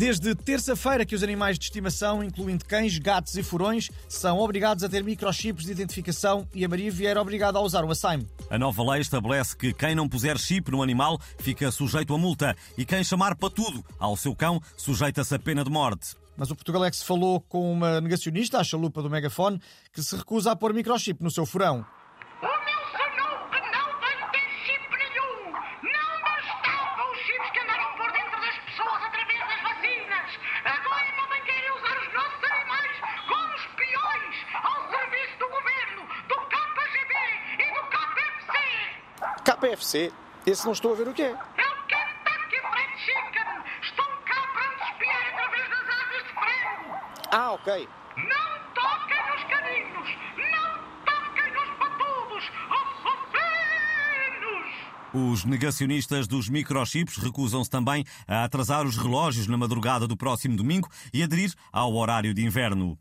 Desde terça-feira que os animais de estimação, incluindo cães, gatos e furões, são obrigados a ter microchips de identificação e a Maria Vieira obrigada a usar o Assaime. A nova lei estabelece que quem não puser chip no animal fica sujeito a multa e quem chamar para tudo ao seu cão sujeita-se a pena de morte. Mas o Portugalex falou com uma negacionista, a chalupa do megafone, que se recusa a pôr microchip no seu furão. KPFC? Esse não estou a ver o que é. Ah, ok. Não toquem nos caninos. Não toquem nos patudos. Assassinos. Os negacionistas dos microchips recusam-se também a atrasar os relógios na madrugada do próximo domingo e aderir ao horário de inverno.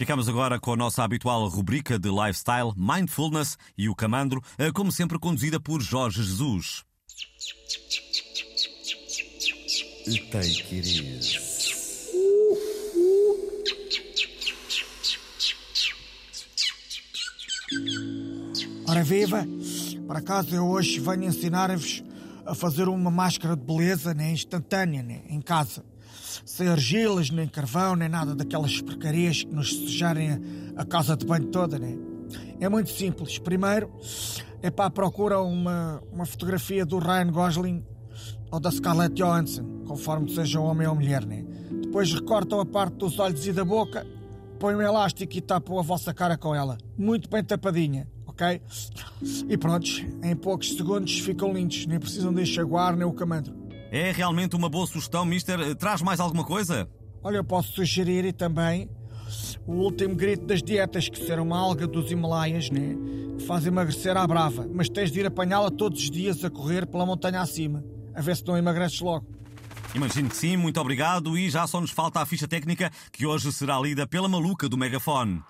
Ficamos agora com a nossa habitual rubrica de lifestyle, mindfulness e o camandro, eh, como sempre conduzida por Jorge Jesus. Take it easy. Ora viva! Por acaso eu hoje venho ensinar-vos a fazer uma máscara de beleza né, instantânea né, em casa. Sem argilas, nem carvão, nem nada daquelas porcarias que nos sujarem a, casa de banho toda. Né? É muito simples. Primeiro é para procura uma, uma fotografia do Ryan Gosling ou da Scarlett Johansson, conforme seja homem ou mulher. Né? Depois recortam a parte dos olhos e da boca, põem um elástico e tapam a vossa cara com ela. Muito bem tapadinha ok? E prontos, em poucos segundos ficam lindos, nem precisam de enxaguar nem o camandro. É realmente uma boa sugestão, Mister. Eh, Traz mais alguma coisa? Olha, eu posso sugerir e também o último grito das dietas, que será uma alga dos Himalaias, né? Que faz emagrecer à brava, mas tens de ir apanhá-la todos os dias a correr pela montanha acima, a ver se não emagreces logo. Imagino que sim, muito obrigado. E já só nos falta a ficha técnica que hoje será lida pela maluca do megafone.